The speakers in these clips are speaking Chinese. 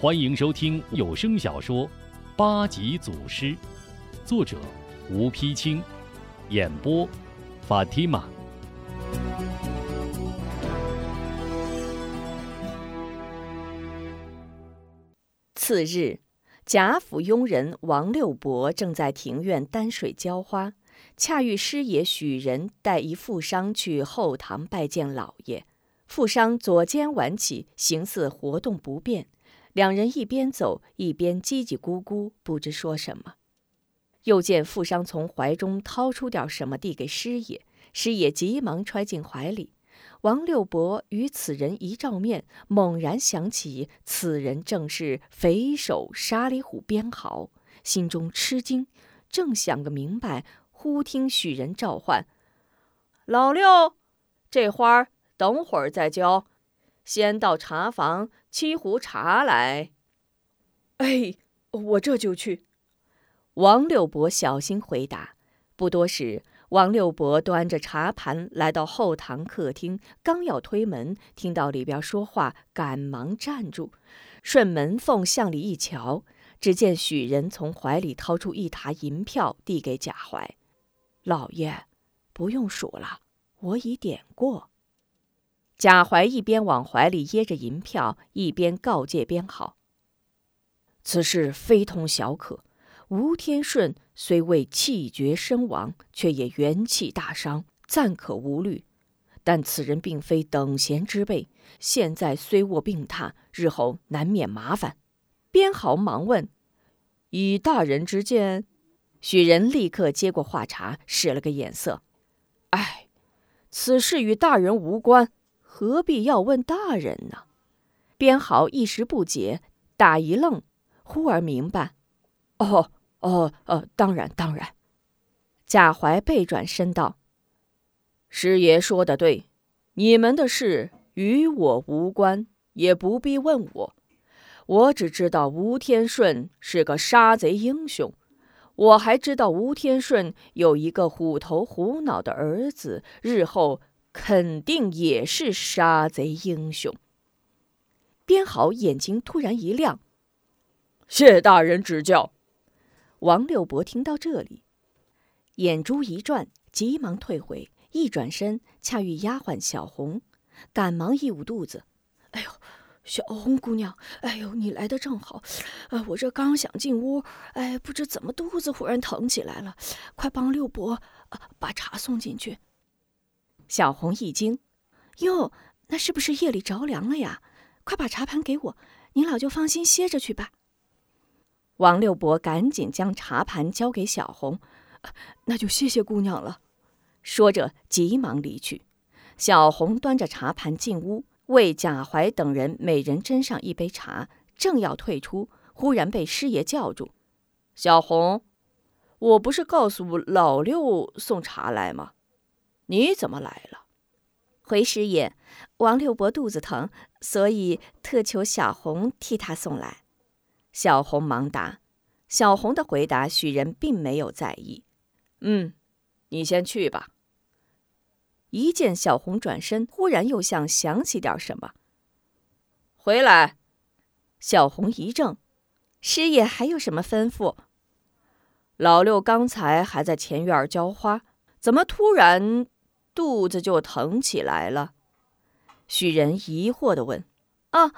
欢迎收听有声小说《八级祖师》，作者吴丕清，演播法蒂玛。次日，贾府佣人王六伯正在庭院担水浇花，恰遇师爷许仁带一富商去后堂拜见老爷。富商左肩挽起，形似活动不便。两人一边走一边叽叽咕咕，不知说什么。又见富商从怀中掏出点什么递给师爷，师爷急忙揣进怀里。王六伯与此人一照面，猛然想起此人正是匪首沙里虎边豪，心中吃惊，正想个明白，忽听许人召唤：“老六，这花等会儿再浇。”先到茶房沏壶茶来。哎，我这就去。王六伯小心回答。不多时，王六伯端着茶盘来到后堂客厅，刚要推门，听到里边说话，赶忙站住，顺门缝向里一瞧，只见许仁从怀里掏出一沓银票，递给贾怀：“老爷，不用数了，我已点过。”贾怀一边往怀里掖着银票，一边告诫边好：“此事非同小可。吴天顺虽未气绝身亡，却也元气大伤，暂可无虑。但此人并非等闲之辈，现在虽卧病榻，日后难免麻烦。”边豪忙问：“以大人之见？”许人立刻接过话茬，使了个眼色：“哎，此事与大人无关。”何必要问大人呢？边豪一时不解，打一愣，忽而明白：“哦哦哦，当然当然。”贾怀背转身道：“师爷说的对，你们的事与我无关，也不必问我。我只知道吴天顺是个杀贼英雄，我还知道吴天顺有一个虎头虎脑的儿子，日后……”肯定也是杀贼英雄。边豪眼睛突然一亮，谢大人指教。王六伯听到这里，眼珠一转，急忙退回，一转身恰遇丫鬟小红，赶忙一捂肚子：“哎呦，小红姑娘，哎呦，你来的正好。呃，我这刚想进屋，哎，不知怎么肚子忽然疼起来了，快帮六伯把茶送进去。”小红一惊：“哟，那是不是夜里着凉了呀？快把茶盘给我，您老就放心歇着去吧。”王六伯赶紧将茶盘交给小红：“那就谢谢姑娘了。”说着急忙离去。小红端着茶盘进屋，为贾怀等人每人斟上一杯茶，正要退出，忽然被师爷叫住：“小红，我不是告诉老六送茶来吗？”你怎么来了？回师爷，王六伯肚子疼，所以特求小红替他送来。小红忙答。小红的回答，许人并没有在意。嗯，你先去吧。一见小红转身，忽然又像想起点什么，回来。小红一怔，师爷还有什么吩咐？老六刚才还在前院浇花，怎么突然？肚子就疼起来了，许人疑惑的问：“啊，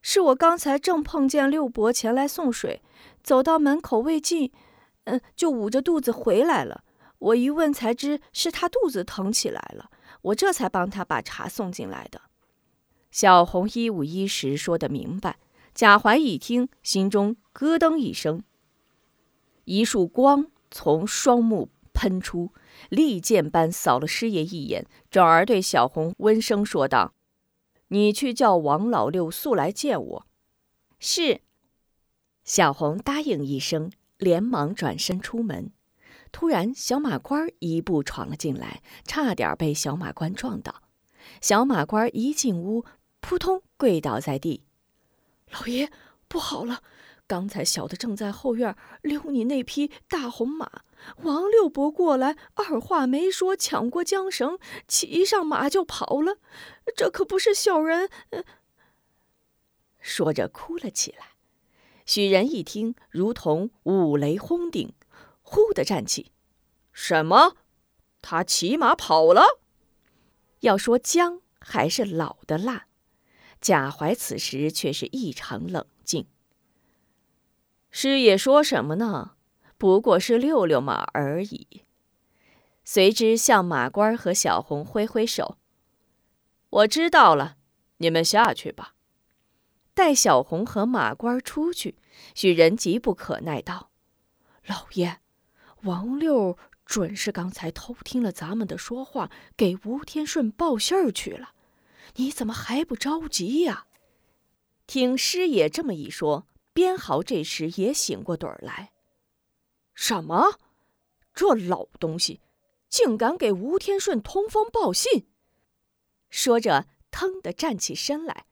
是我刚才正碰见六伯前来送水，走到门口未进，嗯，就捂着肚子回来了。我一问才知是他肚子疼起来了，我这才帮他把茶送进来的。”小红一五一十说的明白。贾怀一听，心中咯噔一声，一束光从双目喷出。利剑般扫了师爷一眼，转而对小红温声说道：“你去叫王老六速来见我。”是。小红答应一声，连忙转身出门。突然，小马官一步闯了进来，差点被小马官撞倒。小马官一进屋，扑通跪倒在地：“老爷，不好了！刚才小的正在后院溜你那匹大红马。”王六伯过来，二话没说，抢过缰绳，骑上马就跑了。这可不是小人。说着哭了起来。许人一听，如同五雷轰顶，忽的站起：“什么？他骑马跑了？”要说姜还是老的辣。贾怀此时却是异常冷静。师爷说什么呢？不过是遛遛马而已。随之向马官和小红挥挥手：“我知道了，你们下去吧。”待小红和马官出去，许人急不可耐道：“老爷，王六准是刚才偷听了咱们的说话，给吴天顺报信儿去了。”你怎么还不着急呀？听师爷这么一说，边豪这时也醒过盹儿来。什么？这老东西竟敢给吴天顺通风报信！说着，腾地站起身来。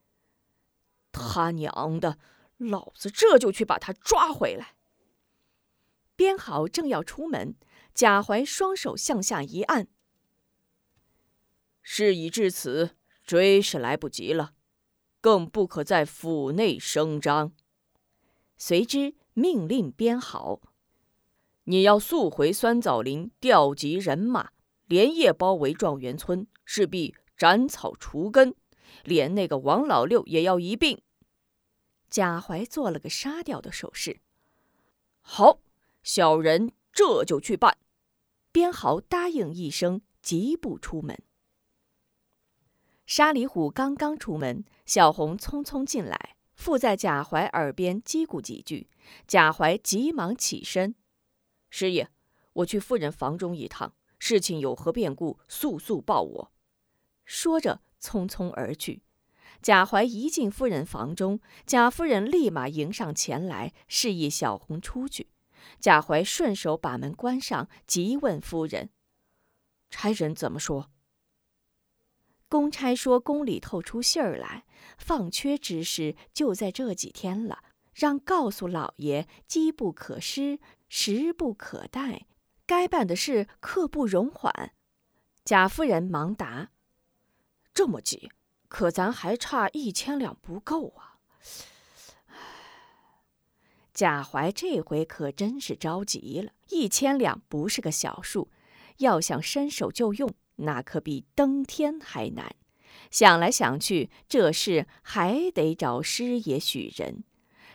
他娘的，老子这就去把他抓回来！边豪正要出门，贾怀双手向下一按。事已至此。追是来不及了，更不可在府内声张。随之命令编好，你要速回酸枣林，调集人马，连夜包围状元村，势必斩草除根，连那个王老六也要一并。贾怀做了个杀掉的手势。好，小人这就去办。边豪答应一声，疾步出门。沙里虎刚刚出门，小红匆匆进来，附在贾怀耳边叽咕几句。贾怀急忙起身：“师爷，我去夫人房中一趟，事情有何变故，速速报我。”说着，匆匆而去。贾怀一进夫人房中，贾夫人立马迎上前来，示意小红出去。贾怀顺手把门关上，急问夫人：“差人怎么说？”公差说：“宫里透出信儿来，放缺之事就在这几天了，让告诉老爷，机不可失，时不可待，该办的事刻不容缓。”贾夫人忙答：“这么急，可咱还差一千两不够啊！”贾怀这回可真是着急了，一千两不是个小数，要想伸手就用。那可比登天还难。想来想去，这事还得找师爷许人。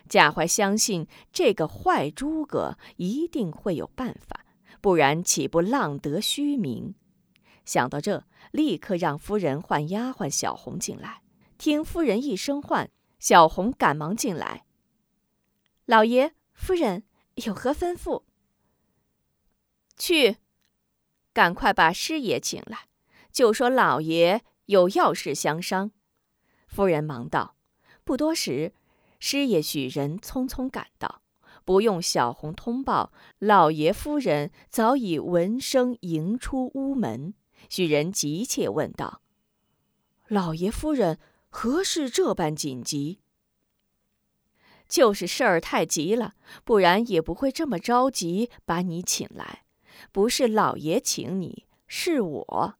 贾怀相信这个坏诸葛一定会有办法，不然岂不浪得虚名？想到这，立刻让夫人唤丫鬟小红进来。听夫人一声唤，小红赶忙进来。老爷、夫人有何吩咐？去。赶快把师爷请来，就说老爷有要事相商。夫人忙道：“不多时，师爷许人匆匆赶到，不用小红通报，老爷夫人早已闻声迎出屋门。”许人急切问道：“老爷夫人何事这般紧急？”就是事儿太急了，不然也不会这么着急把你请来。不是老爷请你，是我。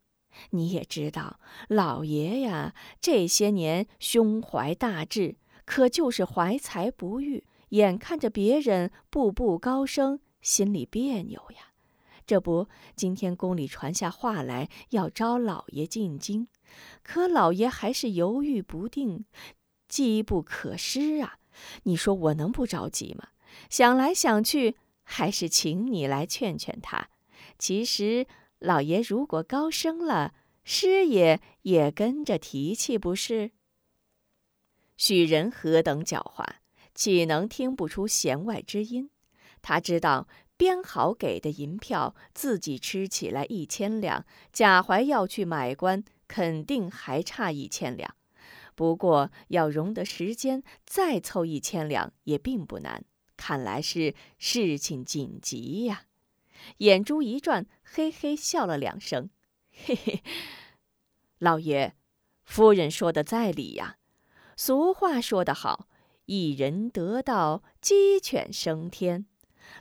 你也知道，老爷呀，这些年胸怀大志，可就是怀才不遇。眼看着别人步步高升，心里别扭呀。这不，今天宫里传下话来，要招老爷进京，可老爷还是犹豫不定，机不可失啊。你说我能不着急吗？想来想去。还是请你来劝劝他。其实老爷如果高升了，师爷也跟着提气，不是？许人何等狡猾，岂能听不出弦外之音？他知道编好给的银票，自己吃起来一千两，贾怀要去买官，肯定还差一千两。不过要容得时间，再凑一千两也并不难。看来是事情紧急呀！眼珠一转，嘿嘿笑了两声，嘿嘿。老爷，夫人说的在理呀。俗话说得好，一人得道，鸡犬升天。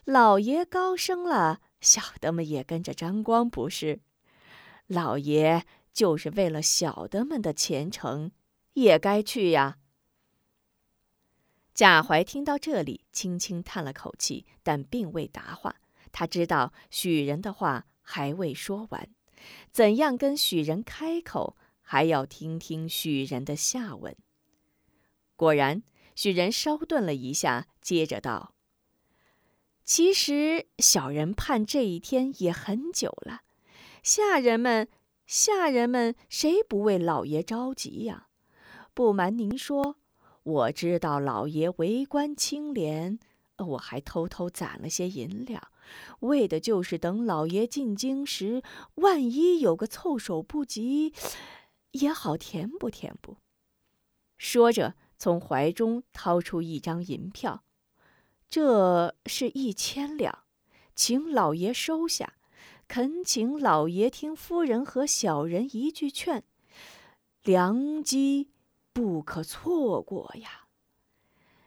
老爷高升了，小的们也跟着沾光，不是？老爷就是为了小的们的前程，也该去呀。贾怀听到这里，轻轻叹了口气，但并未答话。他知道许人的话还未说完，怎样跟许人开口，还要听听许人的下文。果然，许人稍顿了一下，接着道：“其实小人盼这一天也很久了，下人们，下人们谁不为老爷着急呀？不瞒您说。”我知道老爷为官清廉，我还偷偷攒了些银两，为的就是等老爷进京时，万一有个措手不及，也好填补填补。说着，从怀中掏出一张银票，这是一千两，请老爷收下，恳请老爷听夫人和小人一句劝，良机。不可错过呀！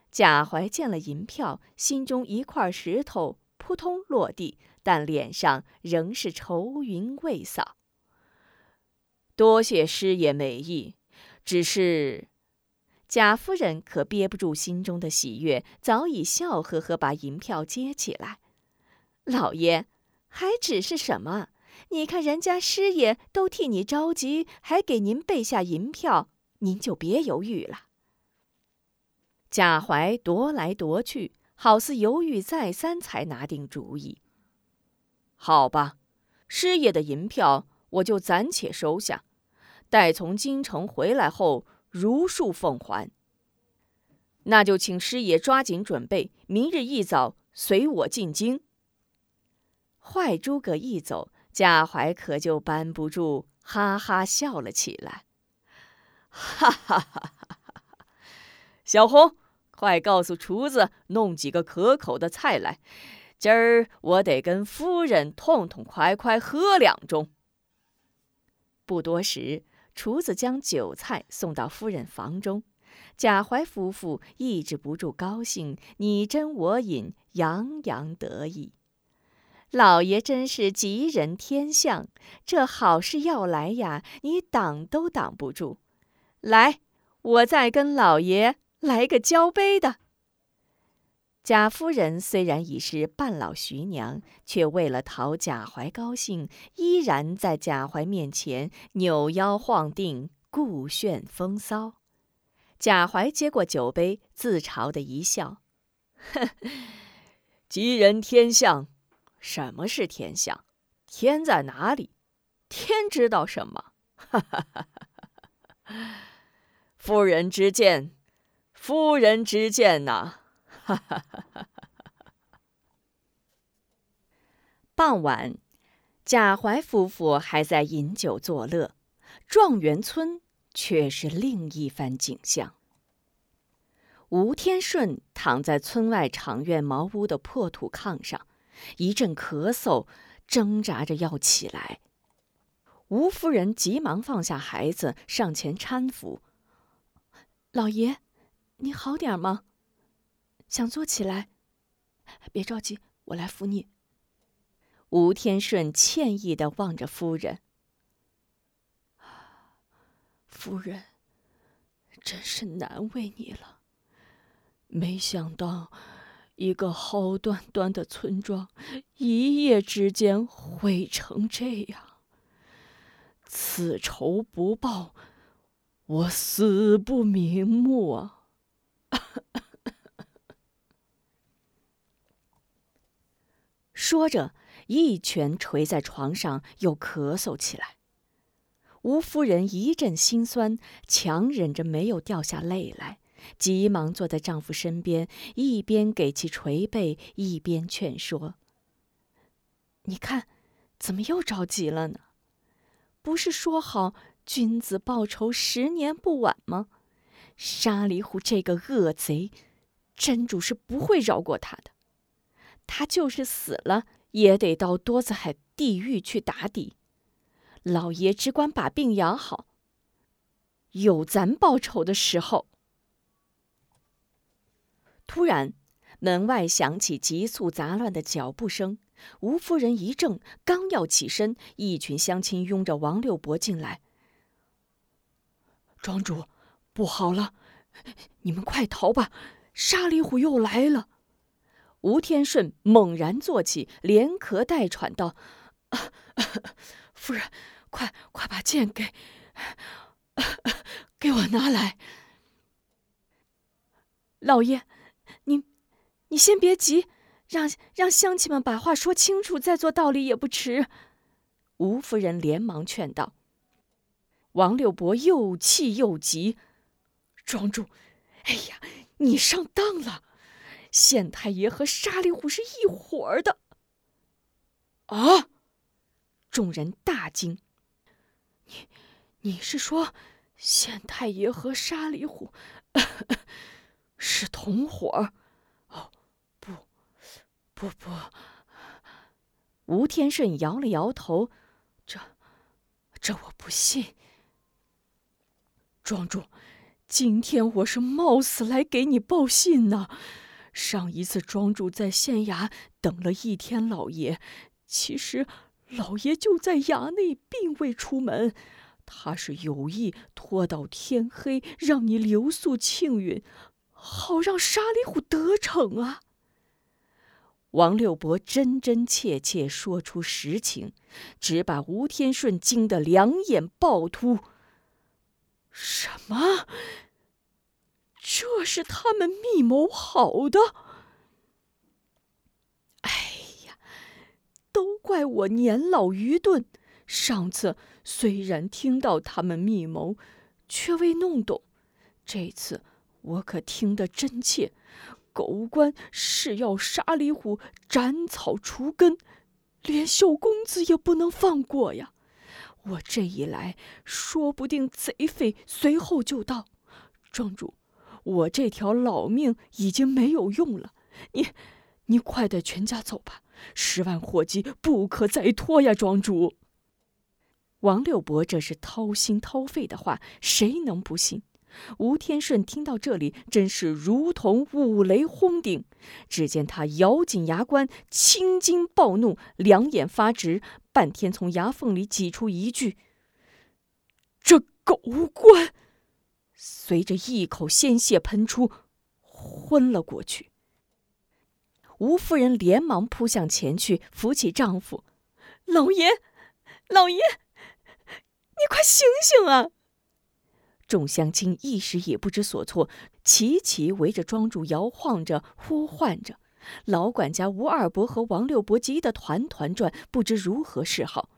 贾怀见了银票，心中一块石头扑通落地，但脸上仍是愁云未扫。多谢师爷美意，只是贾夫人可憋不住心中的喜悦，早已笑呵呵把银票接起来。老爷，还只是什么？你看人家师爷都替你着急，还给您备下银票。您就别犹豫了。贾怀踱来踱去，好似犹豫再三，才拿定主意。好吧，师爷的银票我就暂且收下，待从京城回来后如数奉还。那就请师爷抓紧准备，明日一早随我进京。坏诸葛一走，贾怀可就扳不住，哈哈笑了起来。哈哈哈哈哈！小红，快告诉厨子弄几个可口的菜来，今儿我得跟夫人痛痛快快喝两盅。不多时，厨子将酒菜送到夫人房中，贾怀夫妇抑制不住高兴，你斟我饮，洋洋得意。老爷真是吉人天相，这好事要来呀，你挡都挡不住。来，我再跟老爷来个交杯的。贾夫人虽然已是半老徐娘，却为了讨贾怀高兴，依然在贾怀面前扭腰晃腚，故炫风骚。贾怀接过酒杯，自嘲的一笑：“哼，吉人天相，什么是天相？天在哪里？天知道什么？哈哈哈哈哈！”夫人之见，夫人之见呐！哈哈哈哈哈哈！傍晚，贾怀夫妇还在饮酒作乐，状元村却是另一番景象。吴天顺躺在村外场院茅屋的破土炕上，一阵咳嗽，挣扎着要起来。吴夫人急忙放下孩子，上前搀扶。老爷，你好点吗？想坐起来？别着急，我来扶你。吴天顺歉意的望着夫人。夫人，真是难为你了。没想到，一个好端端的村庄，一夜之间毁成这样。此仇不报。我死不瞑目啊！说着，一拳捶在床上，又咳嗽起来。吴夫人一阵心酸，强忍着没有掉下泪来，急忙坐在丈夫身边，一边给其捶背，一边劝说：“你看，怎么又着急了呢？不是说好……”君子报仇，十年不晚吗？沙里虎这个恶贼，真主是不会饶过他的。他就是死了，也得到多子海地狱去打底。老爷只管把病养好，有咱报仇的时候。突然，门外响起急促杂乱的脚步声。吴夫人一怔，刚要起身，一群乡亲拥着王六伯进来。庄主，不好了！你们快逃吧！沙里虎又来了！吴天顺猛然坐起，连咳带喘道：“夫人，快快把剑给给我拿来！老爷，你你先别急，让让乡亲们把话说清楚，再做道理也不迟。”吴夫人连忙劝道。王六伯又气又急：“庄主，哎呀，你上当了！县太爷和沙里虎是一伙儿的。”啊！众人大惊：“你你是说，县太爷和沙里虎 是同伙？”哦，不，不不。吴天顺摇了摇头：“这，这我不信。”庄主，今天我是冒死来给你报信呢。上一次庄主在县衙等了一天，老爷，其实老爷就在衙内，并未出门。他是有意拖到天黑，让你留宿庆云，好让沙里虎得逞啊。王六伯真真切切说出实情，只把吴天顺惊得两眼暴突。什么？这是他们密谋好的？哎呀，都怪我年老愚钝。上次虽然听到他们密谋，却未弄懂。这次我可听得真切。狗官是要杀李虎斩草除根，连小公子也不能放过呀。我这一来，说不定贼匪随后就到。庄主，我这条老命已经没有用了，你，你快带全家走吧。十万火急，不可再拖呀！庄主，王六伯这是掏心掏肺的话，谁能不信？吴天顺听到这里，真是如同五雷轰顶。只见他咬紧牙关，青筋暴怒，两眼发直，半天从牙缝里挤出一句：“这狗官！”随着一口鲜血喷出，昏了过去。吴夫人连忙扑向前去，扶起丈夫：“老爷，老爷，你快醒醒啊！”众乡亲一时也不知所措，齐齐围着庄主摇晃着，呼唤着。老管家吴二伯和王六伯急得团团转，不知如何是好。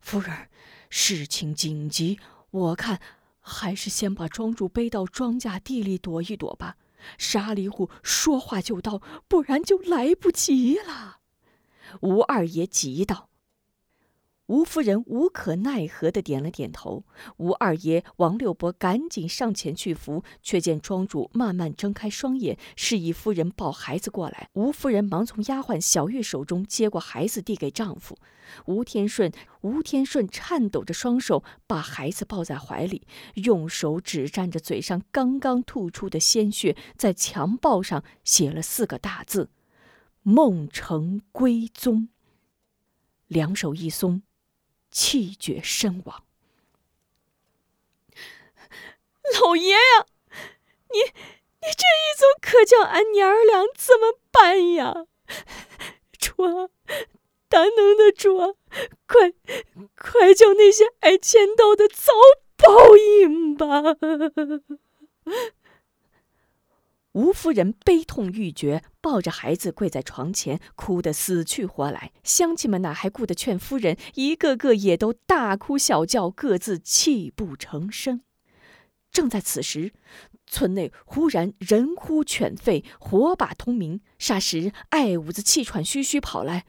夫人，事情紧急，我看还是先把庄主背到庄稼地里躲一躲吧。沙里虎说话就到，不然就来不及了。吴二爷急道。吴夫人无可奈何的点了点头。吴二爷、王六伯赶紧上前去扶，却见庄主慢慢睁开双眼，示意夫人抱孩子过来。吴夫人忙从丫鬟小玉手中接过孩子，递给丈夫。吴天顺，吴天顺颤抖着双手把孩子抱在怀里，用手指沾着嘴上刚刚吐出的鲜血，在墙报上写了四个大字：“梦成归宗。”两手一松。气绝身亡。老爷呀，你你这一走，可叫俺娘儿俩怎么办呀？主啊，大能的主啊，快快叫那些挨千刀的遭报应吧！吴夫人悲痛欲绝，抱着孩子跪在床前，哭得死去活来。乡亲们哪还顾得劝夫人，一个个也都大哭小叫，各自泣不成声。正在此时，村内忽然人呼犬吠，火把通明。霎时，艾五子气喘吁吁跑来：“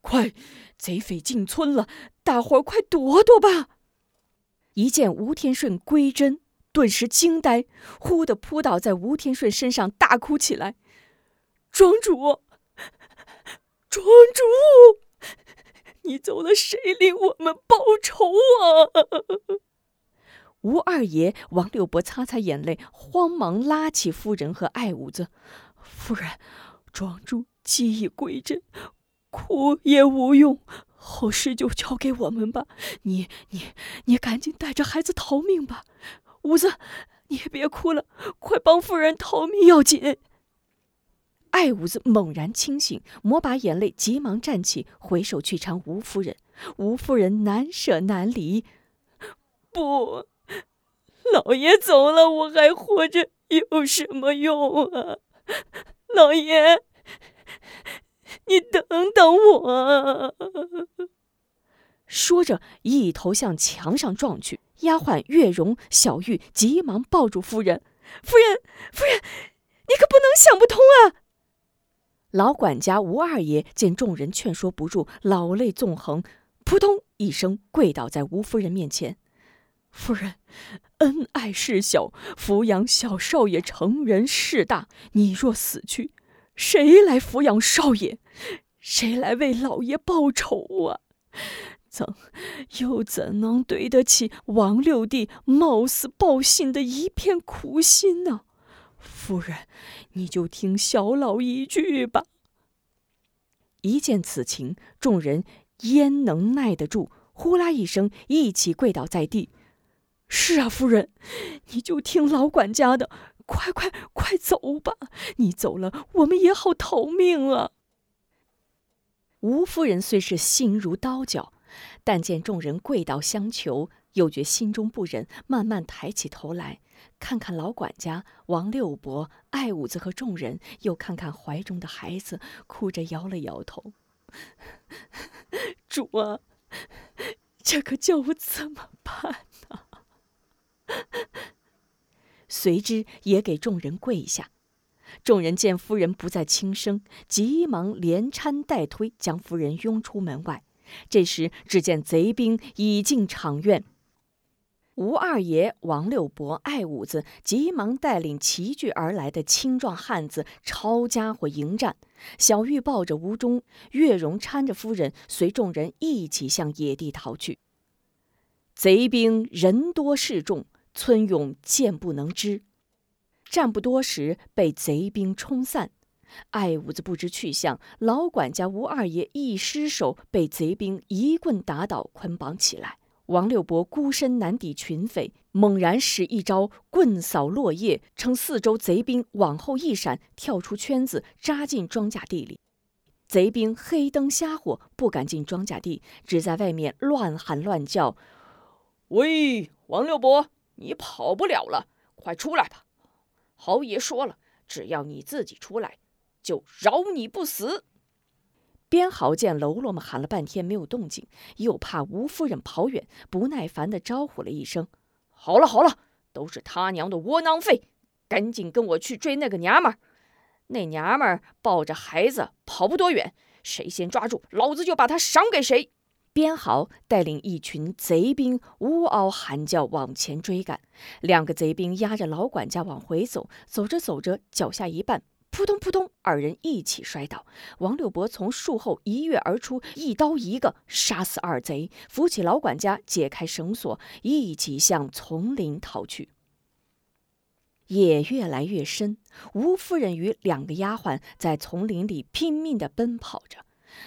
快，贼匪进村了，大伙儿快躲躲吧！”一见吴天顺归真。顿时惊呆，忽地扑倒在吴天顺身上，大哭起来：“庄主，庄主，你走了，谁领我们报仇啊？”吴二爷、王六伯擦擦眼泪，慌忙拉起夫人和爱五子：“夫人，庄主记忆归真，哭也无用，后事就交给我们吧。你、你、你赶紧带着孩子逃命吧。”五子，你也别哭了，快帮夫人逃命要紧。爱五子猛然清醒，抹把眼泪，急忙站起，回首去搀吴夫人。吴夫人难舍难离，不，老爷走了，我还活着有什么用啊？老爷，你等等我！说着，一头向墙上撞去。丫鬟月容、小玉急忙抱住夫人：“夫人，夫人，你可不能想不通啊！”老管家吴二爷见众人劝说不住，老泪纵横，扑通一声跪倒在吴夫人面前：“夫人，恩爱事小，抚养小少爷成人事大。你若死去，谁来抚养少爷？谁来为老爷报仇啊？怎又怎能对得起王六弟冒死报信的一片苦心呢？”夫人，你就听小老一句吧。一见此情，众人焉能耐得住？呼啦一声，一起跪倒在地。是啊，夫人，你就听老管家的，快快快走吧！你走了，我们也好逃命啊。吴夫人虽是心如刀绞，但见众人跪倒相求，又觉心中不忍，慢慢抬起头来。看看老管家王六伯、艾五子和众人，又看看怀中的孩子，哭着摇了摇头：“ 主啊，这可叫我怎么办呢？” 随之也给众人跪下。众人见夫人不再轻声，急忙连搀带推，将夫人拥出门外。这时，只见贼兵已进场院。吴二爷、王六伯、艾五子急忙带领齐聚而来的青壮汉子抄家伙迎战。小玉抱着吴忠，月容搀着夫人，随众人一起向野地逃去。贼兵人多势众，村勇见不能支，战不多时被贼兵冲散。艾五子不知去向，老管家吴二爷一失手，被贼兵一棍打倒，捆绑起来。王六伯孤身难抵群匪，猛然使一招棍扫落叶，趁四周贼兵往后一闪，跳出圈子，扎进庄稼地里。贼兵黑灯瞎火，不敢进庄稼地，只在外面乱喊乱叫：“喂，王六伯，你跑不了了，快出来吧！豪爷说了，只要你自己出来，就饶你不死。”边豪见喽啰们喊了半天没有动静，又怕吴夫人跑远，不耐烦地招呼了一声：“好了好了，都是他娘的窝囊废，赶紧跟我去追那个娘们儿。那娘们儿抱着孩子跑不多远，谁先抓住，老子就把他赏给谁。”边豪带领一群贼兵呜嗷喊叫往前追赶，两个贼兵压着老管家往回走，走着走着，脚下一绊。扑通扑通，二人一起摔倒。王六伯从树后一跃而出，一刀一个杀死二贼，扶起老管家，解开绳索，一起向丛林逃去。夜越来越深，吴夫人与两个丫鬟在丛林里拼命地奔跑着。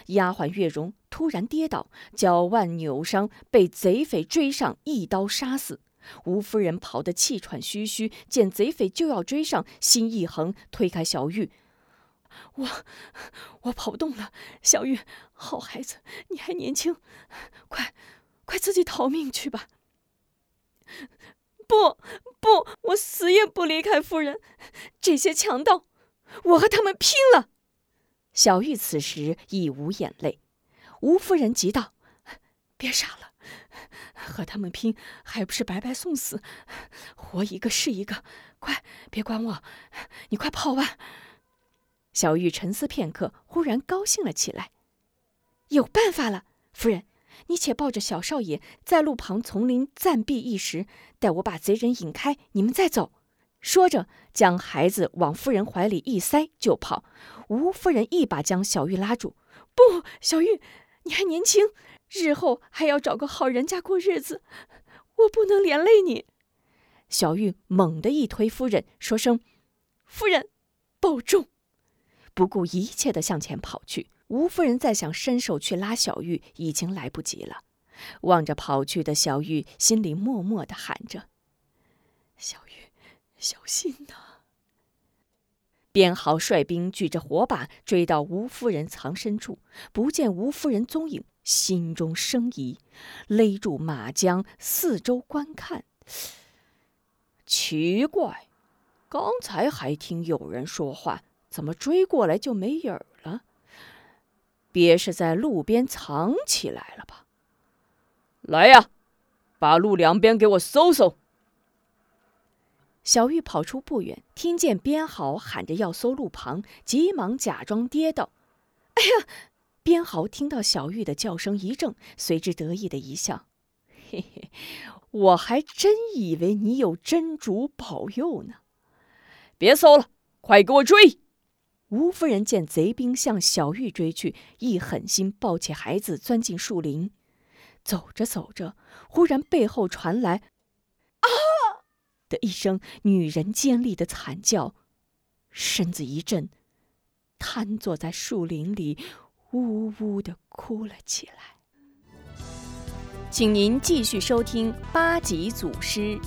丫鬟月容突然跌倒，脚腕扭伤，被贼匪追上，一刀杀死。吴夫人跑得气喘吁吁，见贼匪就要追上，心一横，推开小玉：“我，我跑不动了。小玉，好孩子，你还年轻，快，快自己逃命去吧。”“不，不，我死也不离开夫人。这些强盗，我和他们拼了。”小玉此时已无眼泪。吴夫人急道：“别傻了。”和他们拼，还不是白白送死？活一个是一个，快别管我，你快跑吧！小玉沉思片刻，忽然高兴了起来，有办法了！夫人，你且抱着小少爷在路旁丛林暂避一时，待我把贼人引开，你们再走。说着，将孩子往夫人怀里一塞就跑。吴夫人一把将小玉拉住：“不，小玉，你还年轻。”日后还要找个好人家过日子，我不能连累你。小玉猛地一推夫人，说声：“夫人，保重。”不顾一切的向前跑去。吴夫人再想伸手去拉小玉，已经来不及了。望着跑去的小玉，心里默默的喊着：“小玉，小心呐！编豪率兵举着火把追到吴夫人藏身处，不见吴夫人踪影，心中生疑，勒住马缰，四周观看。奇怪，刚才还听有人说话，怎么追过来就没影儿了？别是在路边藏起来了吧？来呀，把路两边给我搜搜！小玉跑出不远，听见编号喊着要搜路旁，急忙假装跌倒。哎呀！边豪听到小玉的叫声一怔，随之得意的一笑：“嘿嘿，我还真以为你有真主保佑呢。”别搜了，快给我追！吴夫人见贼兵向小玉追去，一狠心抱起孩子钻进树林。走着走着，忽然背后传来“啊”的一声女人尖利的惨叫，身子一震，瘫坐在树林里，呜呜的哭了起来。请您继续收听八级祖师。